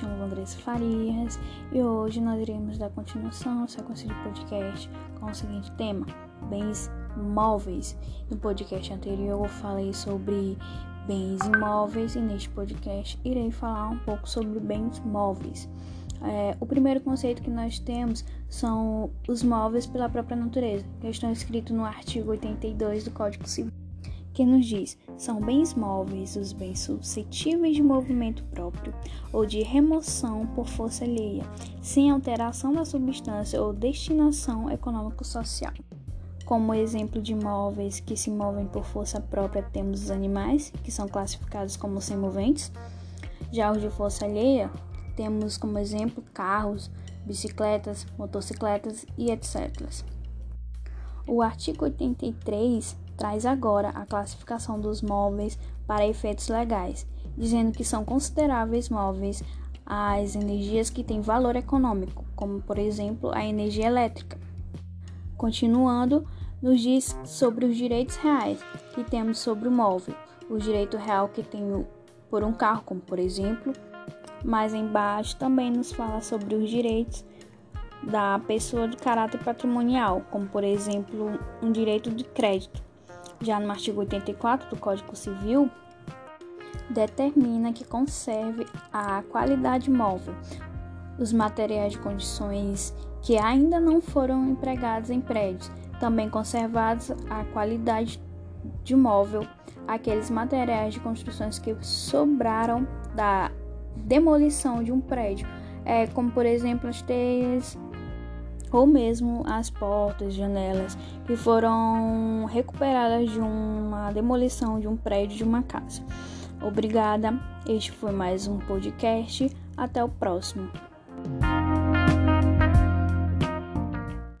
Andressa Farias e hoje nós iremos dar continuação à sequência de podcast com o seguinte tema: bens móveis. No podcast anterior eu falei sobre bens imóveis e neste podcast irei falar um pouco sobre bens móveis. É, o primeiro conceito que nós temos são os móveis pela própria natureza, que estão escritos no artigo 82 do Código Civil que nos diz: são bens móveis os bens suscetíveis de movimento próprio ou de remoção por força alheia, sem alteração da substância ou destinação econômico-social. Como exemplo de móveis que se movem por força própria, temos os animais, que são classificados como semoventes. Já os de força alheia, temos como exemplo carros, bicicletas, motocicletas e etc. O artigo 83 traz agora a classificação dos móveis para efeitos legais, dizendo que são consideráveis móveis as energias que têm valor econômico, como por exemplo a energia elétrica. Continuando, nos diz sobre os direitos reais que temos sobre o móvel, o direito real que tenho por um carro, como por exemplo. Mais embaixo também nos fala sobre os direitos da pessoa de caráter patrimonial, como por exemplo um direito de crédito. Já no artigo 84 do Código Civil, determina que conserve a qualidade móvel, os materiais de condições que ainda não foram empregados em prédios, também conservados a qualidade de móvel, aqueles materiais de construções que sobraram da demolição de um prédio, é, como por exemplo as teias ou mesmo as portas, janelas que foram recuperadas de uma demolição de um prédio de uma casa. Obrigada. Este foi mais um podcast. Até o próximo.